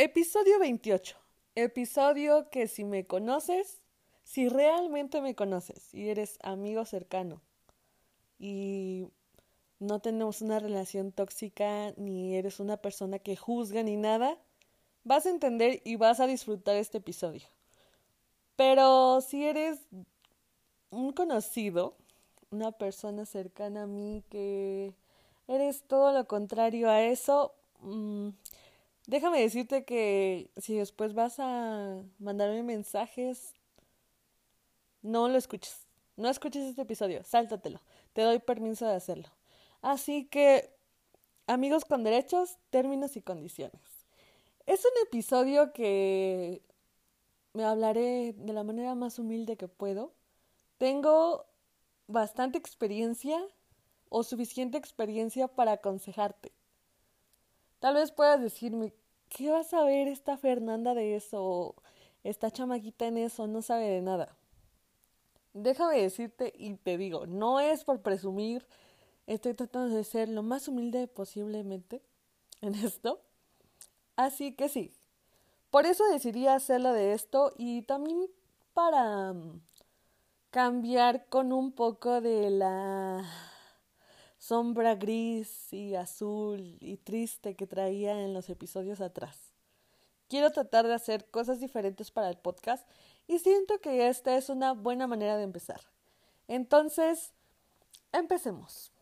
Episodio 28. Episodio que si me conoces, si realmente me conoces y eres amigo cercano y no tenemos una relación tóxica ni eres una persona que juzga ni nada, vas a entender y vas a disfrutar este episodio. Pero si eres un conocido, una persona cercana a mí que eres todo lo contrario a eso, mmm, Déjame decirte que si después vas a mandarme mensajes, no lo escuches. No escuches este episodio, sáltatelo. Te doy permiso de hacerlo. Así que, amigos con derechos, términos y condiciones. Es un episodio que me hablaré de la manera más humilde que puedo. Tengo bastante experiencia o suficiente experiencia para aconsejarte. Tal vez puedas decirme, ¿qué va a saber esta Fernanda de eso? Esta chamaquita en eso no sabe de nada. Déjame decirte y te digo, no es por presumir, estoy tratando de ser lo más humilde posiblemente en esto. Así que sí, por eso decidí hacerlo de esto y también para mm, cambiar con un poco de la sombra gris y azul y triste que traía en los episodios atrás. Quiero tratar de hacer cosas diferentes para el podcast y siento que esta es una buena manera de empezar. Entonces, empecemos.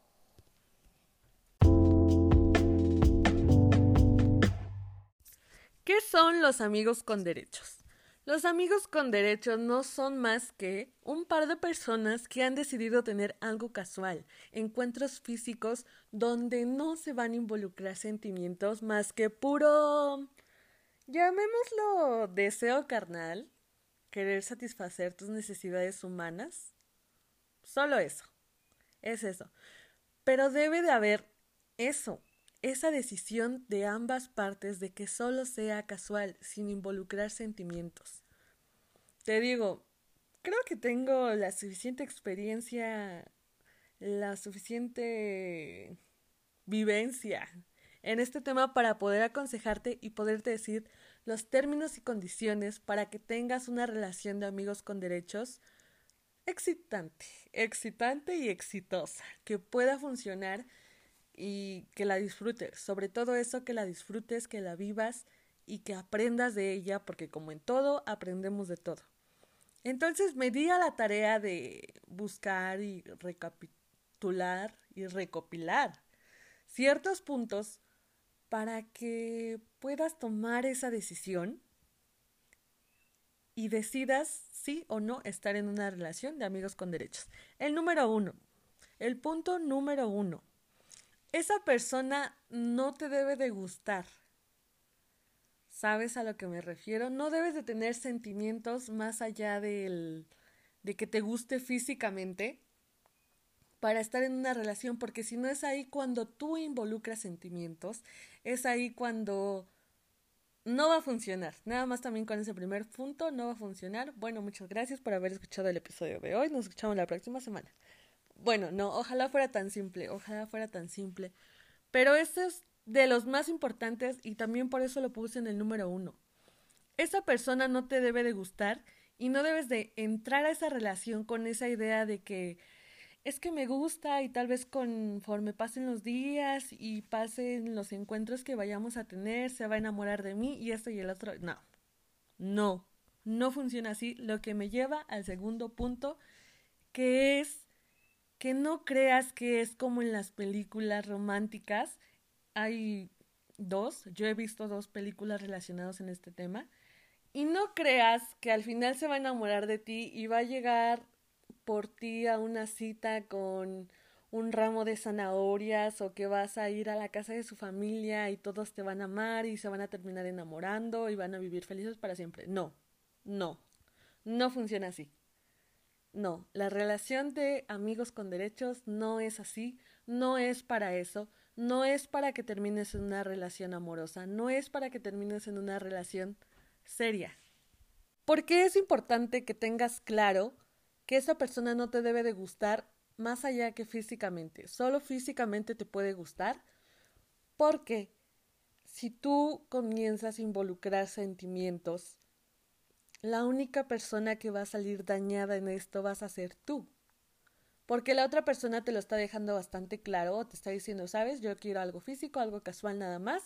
¿Qué son los amigos con derechos? Los amigos con derechos no son más que un par de personas que han decidido tener algo casual, encuentros físicos donde no se van a involucrar sentimientos más que puro, llamémoslo deseo carnal, querer satisfacer tus necesidades humanas. Solo eso. Es eso. Pero debe de haber eso, esa decisión de ambas partes de que solo sea casual, sin involucrar sentimientos. Te digo, creo que tengo la suficiente experiencia, la suficiente vivencia en este tema para poder aconsejarte y poderte decir los términos y condiciones para que tengas una relación de amigos con derechos excitante, excitante y exitosa, que pueda funcionar y que la disfrutes, sobre todo eso que la disfrutes, que la vivas y que aprendas de ella, porque como en todo, aprendemos de todo. Entonces me di a la tarea de buscar y recapitular y recopilar ciertos puntos para que puedas tomar esa decisión y decidas sí o no estar en una relación de amigos con derechos. El número uno, el punto número uno, esa persona no te debe de gustar. ¿Sabes a lo que me refiero? No debes de tener sentimientos más allá del, de que te guste físicamente para estar en una relación, porque si no es ahí cuando tú involucras sentimientos, es ahí cuando no va a funcionar. Nada más también con ese primer punto no va a funcionar. Bueno, muchas gracias por haber escuchado el episodio de hoy. Nos escuchamos la próxima semana. Bueno, no, ojalá fuera tan simple, ojalá fuera tan simple. Pero este es de los más importantes y también por eso lo puse en el número uno. Esa persona no te debe de gustar y no debes de entrar a esa relación con esa idea de que es que me gusta y tal vez conforme pasen los días y pasen los encuentros que vayamos a tener, se va a enamorar de mí y esto y el otro. No, no, no funciona así, lo que me lleva al segundo punto, que es que no creas que es como en las películas románticas. Hay dos, yo he visto dos películas relacionadas en este tema. Y no creas que al final se va a enamorar de ti y va a llegar por ti a una cita con un ramo de zanahorias o que vas a ir a la casa de su familia y todos te van a amar y se van a terminar enamorando y van a vivir felices para siempre. No, no, no funciona así. No, la relación de amigos con derechos no es así, no es para eso, no es para que termines en una relación amorosa, no es para que termines en una relación seria. Porque es importante que tengas claro que esa persona no te debe de gustar más allá que físicamente, solo físicamente te puede gustar, porque si tú comienzas a involucrar sentimientos, la única persona que va a salir dañada en esto vas a ser tú. Porque la otra persona te lo está dejando bastante claro, te está diciendo, sabes, yo quiero algo físico, algo casual nada más.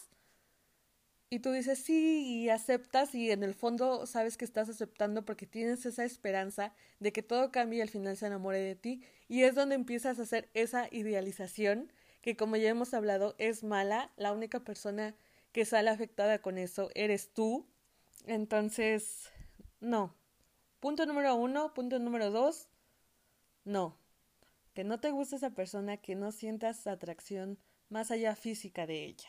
Y tú dices sí y aceptas y en el fondo sabes que estás aceptando porque tienes esa esperanza de que todo cambie y al final se enamore de ti. Y es donde empiezas a hacer esa idealización que como ya hemos hablado es mala. La única persona que sale afectada con eso eres tú. Entonces, no. Punto número uno, punto número dos, no que no te gusta esa persona, que no sientas atracción más allá física de ella.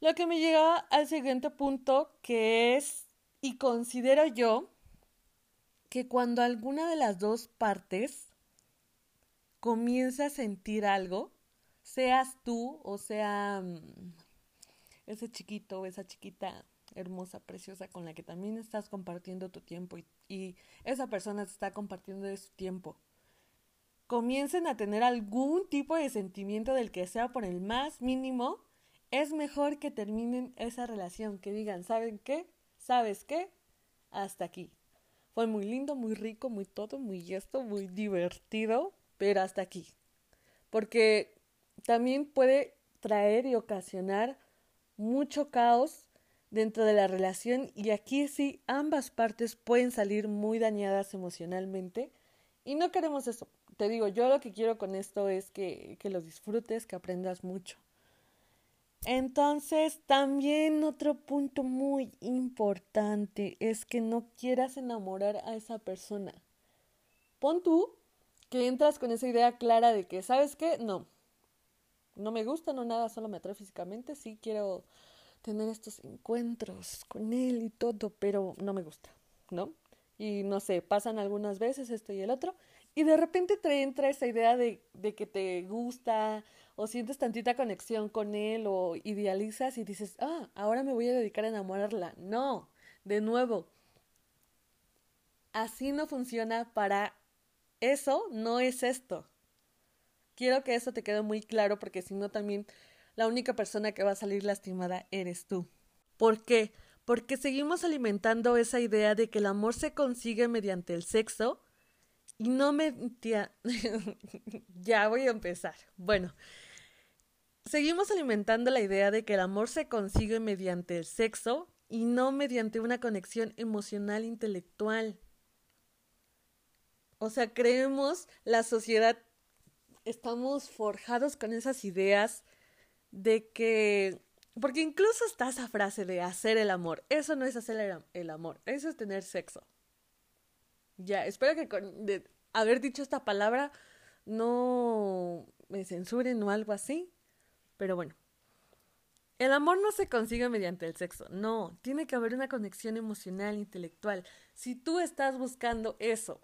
Lo que me llega al siguiente punto, que es, y considero yo, que cuando alguna de las dos partes comienza a sentir algo, seas tú o sea mm, ese chiquito o esa chiquita hermosa, preciosa, con la que también estás compartiendo tu tiempo y, y esa persona te está compartiendo de su tiempo comiencen a tener algún tipo de sentimiento del que sea por el más mínimo, es mejor que terminen esa relación, que digan, ¿saben qué? ¿Sabes qué? Hasta aquí. Fue muy lindo, muy rico, muy todo, muy esto, muy divertido, pero hasta aquí. Porque también puede traer y ocasionar mucho caos dentro de la relación y aquí sí ambas partes pueden salir muy dañadas emocionalmente y no queremos eso te digo, yo lo que quiero con esto es que, que lo disfrutes, que aprendas mucho. Entonces, también otro punto muy importante es que no quieras enamorar a esa persona. Pon tú que entras con esa idea clara de que, ¿sabes qué? No, no me gusta, no nada, solo me atrae físicamente, sí quiero tener estos encuentros con él y todo, pero no me gusta, ¿no? Y no sé, pasan algunas veces esto y el otro, y de repente te entra esa idea de, de que te gusta o sientes tantita conexión con él o idealizas y dices, ah, ahora me voy a dedicar a enamorarla. No, de nuevo, así no funciona para eso, no es esto. Quiero que eso te quede muy claro porque si no también la única persona que va a salir lastimada eres tú. ¿Por qué? Porque seguimos alimentando esa idea de que el amor se consigue mediante el sexo y no me... ya voy a empezar. Bueno, seguimos alimentando la idea de que el amor se consigue mediante el sexo y no mediante una conexión emocional intelectual. O sea, creemos la sociedad, estamos forjados con esas ideas de que, porque incluso está esa frase de hacer el amor, eso no es hacer el, amor, eso es tener sexo. Ya, espero que con de haber dicho esta palabra no me censuren o algo así. Pero bueno. El amor no se consigue mediante el sexo, no, tiene que haber una conexión emocional, intelectual. Si tú estás buscando eso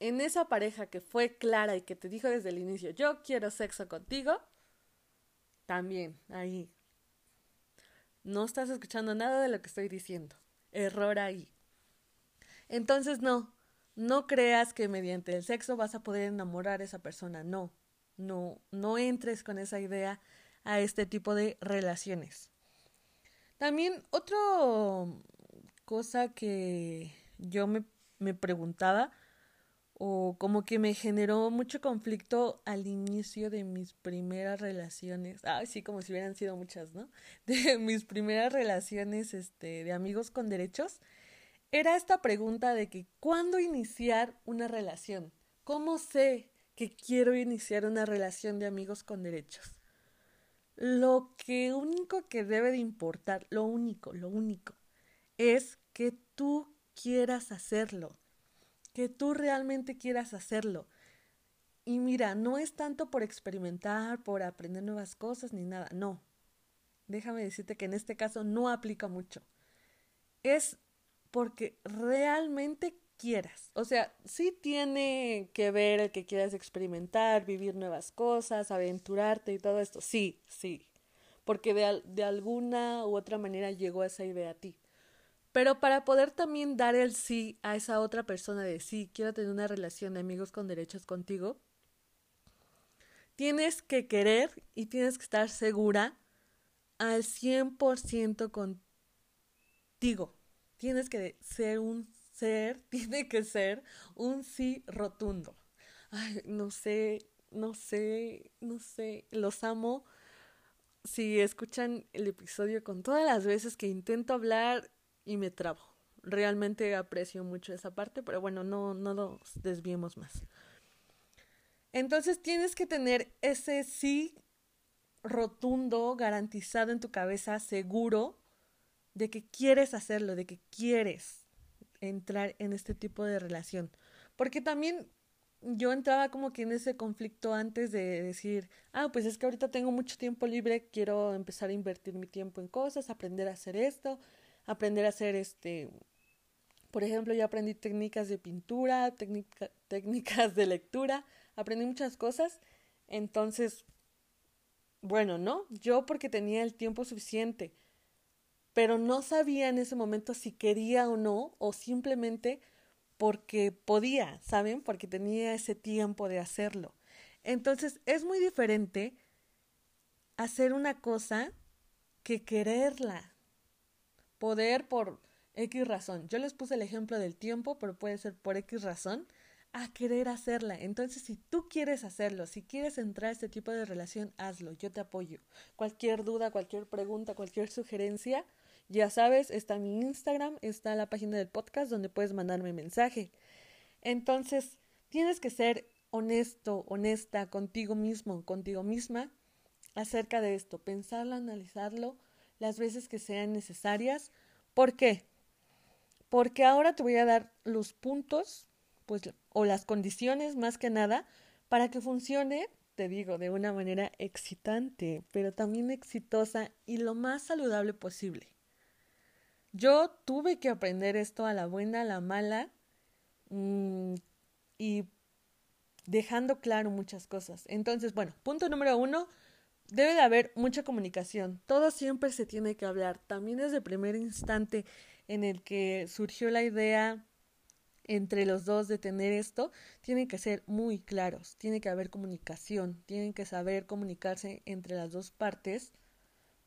en esa pareja que fue clara y que te dijo desde el inicio, yo quiero sexo contigo, también ahí. No estás escuchando nada de lo que estoy diciendo. Error ahí. Entonces no, no creas que mediante el sexo vas a poder enamorar a esa persona. No, no, no entres con esa idea a este tipo de relaciones. También otra cosa que yo me, me preguntaba o como que me generó mucho conflicto al inicio de mis primeras relaciones, ay sí, como si hubieran sido muchas, ¿no? De mis primeras relaciones este de amigos con derechos, era esta pregunta de que ¿cuándo iniciar una relación? ¿Cómo sé que quiero iniciar una relación de amigos con derechos? Lo que único que debe de importar, lo único, lo único, es que tú quieras hacerlo, que tú realmente quieras hacerlo. Y mira, no es tanto por experimentar, por aprender nuevas cosas ni nada, no. Déjame decirte que en este caso no aplica mucho. Es porque realmente quieras. O sea, sí tiene que ver el que quieras experimentar, vivir nuevas cosas, aventurarte y todo esto. Sí, sí. Porque de, de alguna u otra manera llegó esa idea a ti. Pero para poder también dar el sí a esa otra persona de sí, quiero tener una relación de amigos con derechos contigo, tienes que querer y tienes que estar segura al 100% contigo. Tienes que ser un ser, tiene que ser un sí rotundo. Ay, no sé, no sé, no sé, los amo. Si escuchan el episodio con todas las veces que intento hablar y me trabo. Realmente aprecio mucho esa parte, pero bueno, no, no nos desviemos más. Entonces tienes que tener ese sí rotundo, garantizado en tu cabeza, seguro de que quieres hacerlo, de que quieres entrar en este tipo de relación. Porque también yo entraba como que en ese conflicto antes de decir, ah, pues es que ahorita tengo mucho tiempo libre, quiero empezar a invertir mi tiempo en cosas, aprender a hacer esto, aprender a hacer este, por ejemplo, yo aprendí técnicas de pintura, técnicas de lectura, aprendí muchas cosas, entonces, bueno, ¿no? Yo porque tenía el tiempo suficiente, pero no sabía en ese momento si quería o no, o simplemente porque podía, ¿saben? Porque tenía ese tiempo de hacerlo. Entonces es muy diferente hacer una cosa que quererla. Poder por X razón. Yo les puse el ejemplo del tiempo, pero puede ser por X razón a querer hacerla. Entonces, si tú quieres hacerlo, si quieres entrar a este tipo de relación, hazlo. Yo te apoyo. Cualquier duda, cualquier pregunta, cualquier sugerencia, ya sabes, está mi Instagram, está la página del podcast donde puedes mandarme mensaje. Entonces, tienes que ser honesto, honesta contigo mismo, contigo misma acerca de esto, pensarlo, analizarlo las veces que sean necesarias. ¿Por qué? Porque ahora te voy a dar los puntos, pues, o las condiciones más que nada, para que funcione, te digo, de una manera excitante, pero también exitosa y lo más saludable posible. Yo tuve que aprender esto a la buena, a la mala, mm, y dejando claro muchas cosas. Entonces, bueno, punto número uno, debe de haber mucha comunicación. Todo siempre se tiene que hablar. También desde el primer instante en el que surgió la idea entre los dos de tener esto, tienen que ser muy claros, tiene que haber comunicación, tienen que saber comunicarse entre las dos partes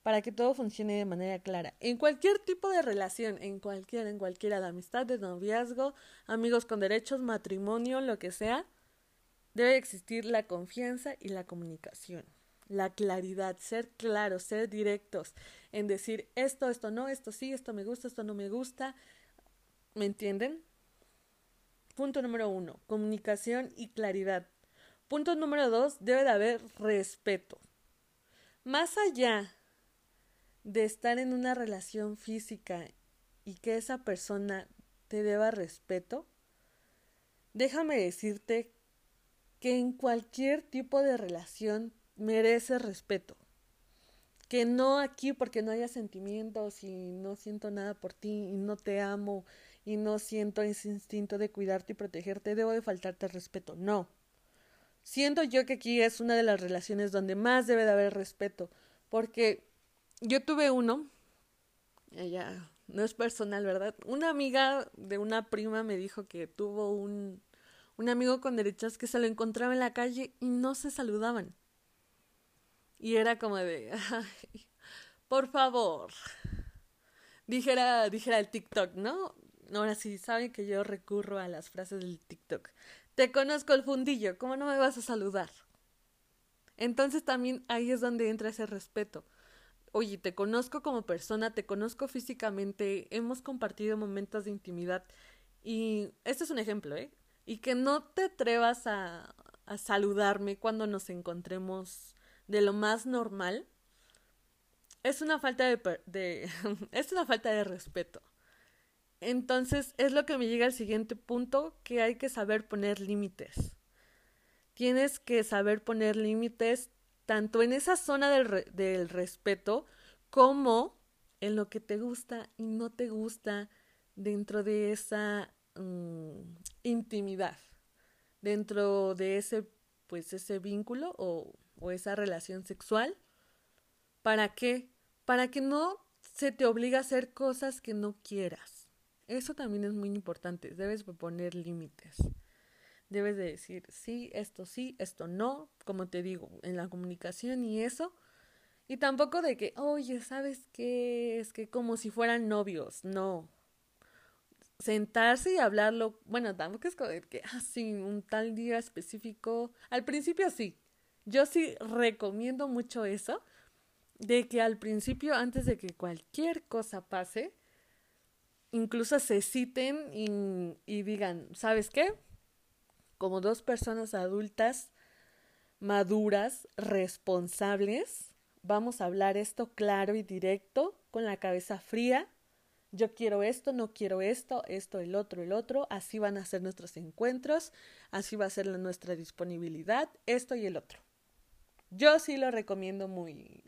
para que todo funcione de manera clara. En cualquier tipo de relación, en cualquier, en cualquiera de amistad, de noviazgo, amigos con derechos, matrimonio, lo que sea, debe existir la confianza y la comunicación. La claridad, ser claros, ser directos en decir esto, esto no, esto sí, esto me gusta, esto no me gusta. ¿Me entienden? Punto número uno, comunicación y claridad. Punto número dos, debe de haber respeto. Más allá de estar en una relación física y que esa persona te deba respeto, déjame decirte que en cualquier tipo de relación merece respeto. Que no aquí porque no haya sentimientos y no siento nada por ti y no te amo y no siento ese instinto de cuidarte y protegerte, debo de faltarte respeto. No. Siento yo que aquí es una de las relaciones donde más debe de haber respeto, porque yo tuve uno, ella no es personal, ¿verdad? Una amiga de una prima me dijo que tuvo un, un amigo con derechas que se lo encontraba en la calle y no se saludaban. Y era como de, por favor, dijera, dijera el TikTok, ¿no? Ahora sí, saben que yo recurro a las frases del TikTok. Te conozco el fundillo, ¿cómo no me vas a saludar? Entonces también ahí es donde entra ese respeto oye, te conozco como persona, te conozco físicamente, hemos compartido momentos de intimidad y este es un ejemplo, ¿eh? Y que no te atrevas a, a saludarme cuando nos encontremos de lo más normal, es una falta de, es una falta de respeto. Entonces es lo que me llega al siguiente punto, que hay que saber poner límites. Tienes que saber poner límites tanto en esa zona del, del respeto como en lo que te gusta y no te gusta dentro de esa mm, intimidad, dentro de ese, pues ese vínculo o, o esa relación sexual. ¿Para qué? Para que no se te obligue a hacer cosas que no quieras. Eso también es muy importante. Debes poner límites. Debes de decir, sí, esto sí, esto no, como te digo, en la comunicación y eso. Y tampoco de que, oye, ¿sabes qué? Es que como si fueran novios, no. Sentarse y hablarlo, bueno, tampoco es como de que, ah, sí, un tal día específico. Al principio sí. Yo sí recomiendo mucho eso, de que al principio, antes de que cualquier cosa pase, incluso se citen y, digan, ¿sabes qué? Como dos personas adultas, maduras, responsables, Vamos a hablar esto claro y directo, con la cabeza fría. Yo quiero esto, no quiero esto, esto, el otro, el otro. Así van a ser nuestros encuentros, así va a ser nuestra disponibilidad, esto y el otro. Yo sí lo recomiendo muy.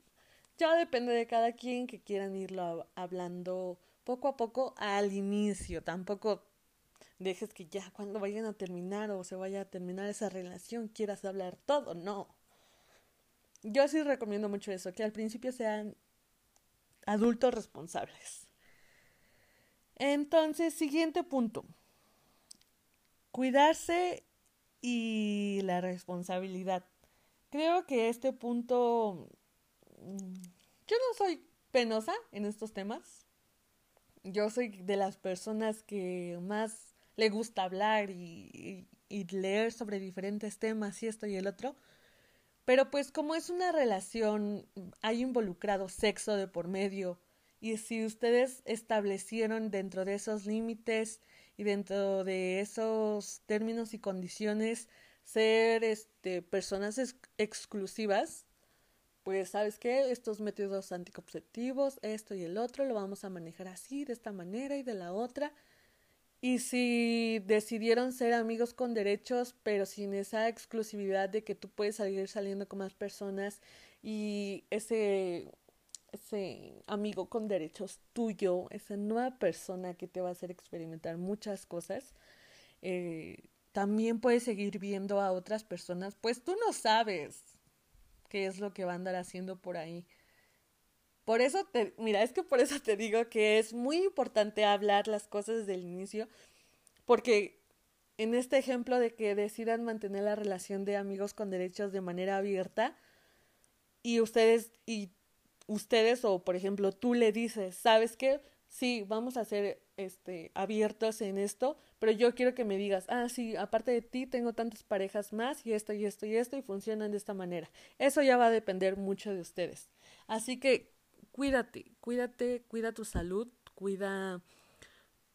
Ya depende de cada quien que quieran irlo hablando poco a poco al inicio. Tampoco dejes que ya cuando vayan a terminar o se vaya a terminar esa relación quieras hablar todo. No yo sí recomiendo mucho eso, que al principio sean adultos responsables. Entonces, siguiente punto. Cuidarse y la responsabilidad. Creo que este punto... Yo no soy penosa en estos temas. Yo soy de las personas que más le gusta hablar y, y leer sobre diferentes temas y esto y el otro. Pero pues como es una relación, hay involucrado sexo de por medio y si ustedes establecieron dentro de esos límites y dentro de esos términos y condiciones ser este personas exclusivas, pues sabes qué, estos métodos anticonceptivos, esto y el otro, lo vamos a manejar así, de esta manera y de la otra. Y si decidieron ser amigos con derechos, pero sin esa exclusividad de que tú puedes salir saliendo con más personas y ese, ese amigo con derechos tuyo, esa nueva persona que te va a hacer experimentar muchas cosas, eh, también puedes seguir viendo a otras personas, pues tú no sabes qué es lo que va a andar haciendo por ahí. Por eso te, mira, es que por eso te digo que es muy importante hablar las cosas desde el inicio, porque en este ejemplo de que decidan mantener la relación de amigos con derechos de manera abierta y ustedes y ustedes o por ejemplo tú le dices, ¿sabes qué? Sí, vamos a ser este abiertos en esto, pero yo quiero que me digas, ah, sí, aparte de ti tengo tantas parejas más y esto y esto y esto y funcionan de esta manera. Eso ya va a depender mucho de ustedes. Así que cuídate, cuídate, cuida tu salud, cuida,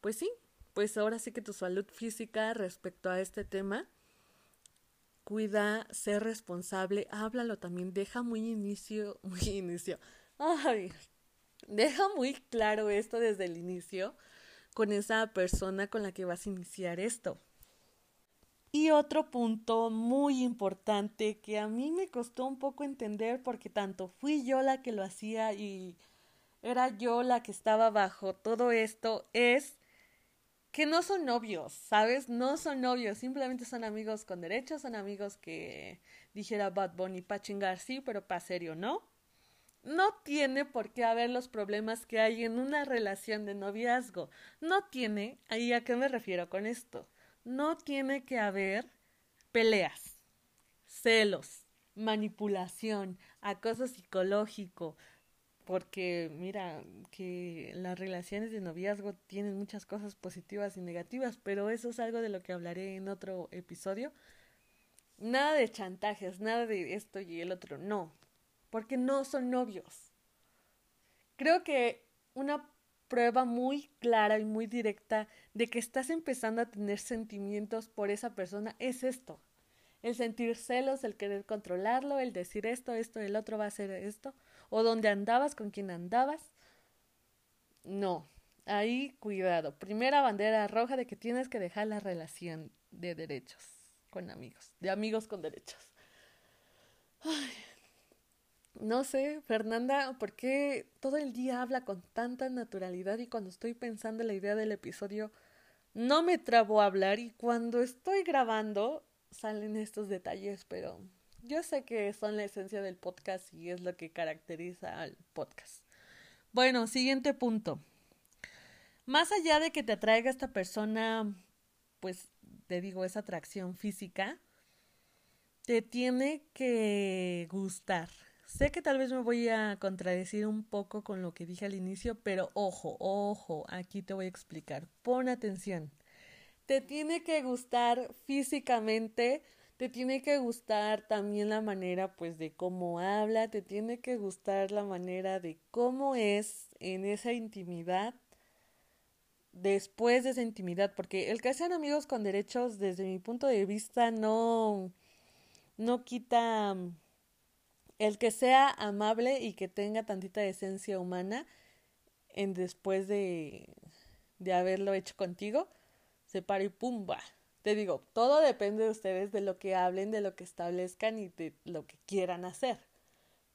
pues sí, pues ahora sí que tu salud física respecto a este tema. Cuida, ser responsable, háblalo también, deja muy inicio, muy inicio, ay, deja muy claro esto desde el inicio con esa persona con la que vas a iniciar esto. Y otro punto muy importante que a mí me costó un poco entender porque tanto fui yo la que lo hacía y era yo la que estaba bajo todo esto es que no son novios, ¿sabes? No son novios, simplemente son amigos con derechos, son amigos que dijera Bad Bunny pa' chingar sí, pero pa' serio, ¿no? No tiene por qué haber los problemas que hay en una relación de noviazgo. No tiene, ¿y a qué me refiero con esto? no tiene que haber peleas, celos, manipulación, acoso psicológico, porque mira que las relaciones de noviazgo tienen muchas cosas positivas y negativas, pero eso es algo de lo que hablaré en otro episodio. Nada de chantajes, nada de esto y el otro, no, porque no son novios. Creo que una prueba muy clara y muy directa de que estás empezando a tener sentimientos por esa persona es esto. El sentir celos, el querer controlarlo, el decir esto, esto, el otro va a hacer esto, o dónde andabas, con quién andabas. No, ahí cuidado. Primera bandera roja de que tienes que dejar la relación de derechos con amigos, de amigos con derechos. Ay, no sé, Fernanda, ¿por qué todo el día habla con tanta naturalidad y cuando estoy pensando en la idea del episodio no me trabo a hablar y cuando estoy grabando salen estos detalles, pero yo sé que son la esencia del podcast y es lo que caracteriza al podcast. Bueno, siguiente punto. Más allá de que te atraiga esta persona, pues te digo, esa atracción física, te tiene que gustar sé que tal vez me voy a contradecir un poco con lo que dije al inicio, pero ojo, ojo, aquí te voy a explicar. Pon atención. Te tiene que gustar físicamente, te tiene que gustar también la manera pues de cómo habla, te tiene que gustar la manera de cómo es en esa intimidad después de esa intimidad, porque el que sean amigos con derechos desde mi punto de vista no no quita el que sea amable y que tenga tantita esencia humana en después de, de haberlo hecho contigo, se para y pumba. Te digo, todo depende de ustedes, de lo que hablen, de lo que establezcan y de lo que quieran hacer.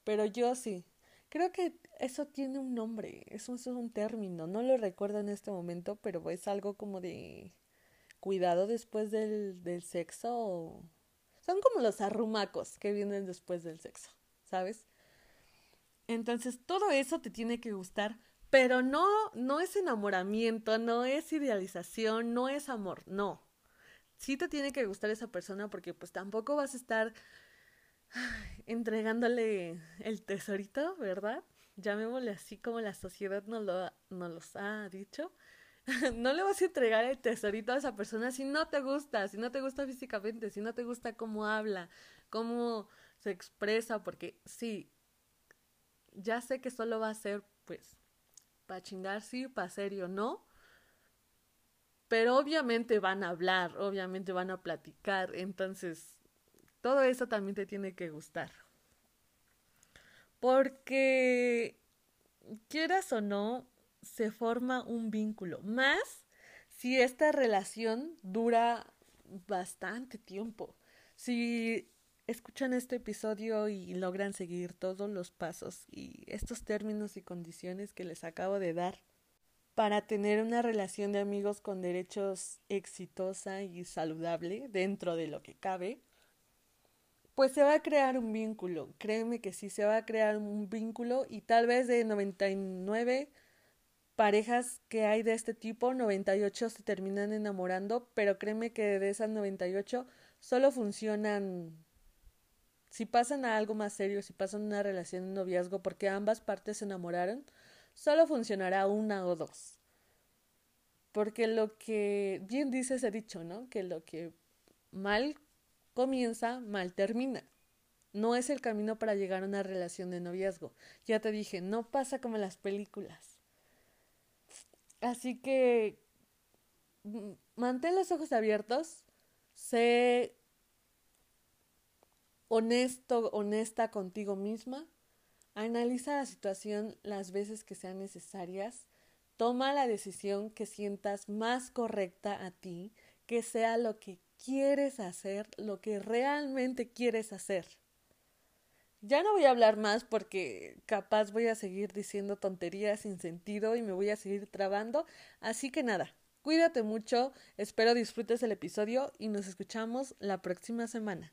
Pero yo sí, creo que eso tiene un nombre, eso, es un término, no lo recuerdo en este momento, pero es algo como de cuidado después del, del sexo. Son como los arrumacos que vienen después del sexo, ¿sabes? Entonces todo eso te tiene que gustar, pero no, no es enamoramiento, no es idealización, no es amor, no. Sí te tiene que gustar esa persona porque pues tampoco vas a estar entregándole el tesorito, ¿verdad? Llamémosle así como la sociedad nos, lo, nos los ha dicho. no le vas a entregar el tesorito a esa persona si no te gusta, si no te gusta físicamente, si no te gusta cómo habla, cómo se expresa, porque sí, ya sé que solo va a ser, pues, para chingar, sí, para serio, no. Pero obviamente van a hablar, obviamente van a platicar, entonces todo eso también te tiene que gustar. Porque, quieras o no, se forma un vínculo. Más si esta relación dura bastante tiempo. Si escuchan este episodio y logran seguir todos los pasos y estos términos y condiciones que les acabo de dar para tener una relación de amigos con derechos exitosa y saludable dentro de lo que cabe, pues se va a crear un vínculo. Créeme que sí se va a crear un vínculo y tal vez de 99 parejas que hay de este tipo, 98 se terminan enamorando, pero créeme que de esas 98 solo funcionan si pasan a algo más serio, si pasan una relación de noviazgo porque ambas partes se enamoraron, solo funcionará una o dos. Porque lo que bien dice ese dicho, ¿no? Que lo que mal comienza, mal termina. No es el camino para llegar a una relación de noviazgo. Ya te dije, no pasa como en las películas. Así que mm, mantén los ojos abiertos, sé honesto, honesta contigo misma, analiza la situación las veces que sean necesarias, toma la decisión que sientas más correcta a ti, que sea lo que quieres hacer, lo que realmente quieres hacer. Ya no voy a hablar más porque capaz voy a seguir diciendo tonterías sin sentido y me voy a seguir trabando. Así que nada, cuídate mucho, espero disfrutes el episodio y nos escuchamos la próxima semana.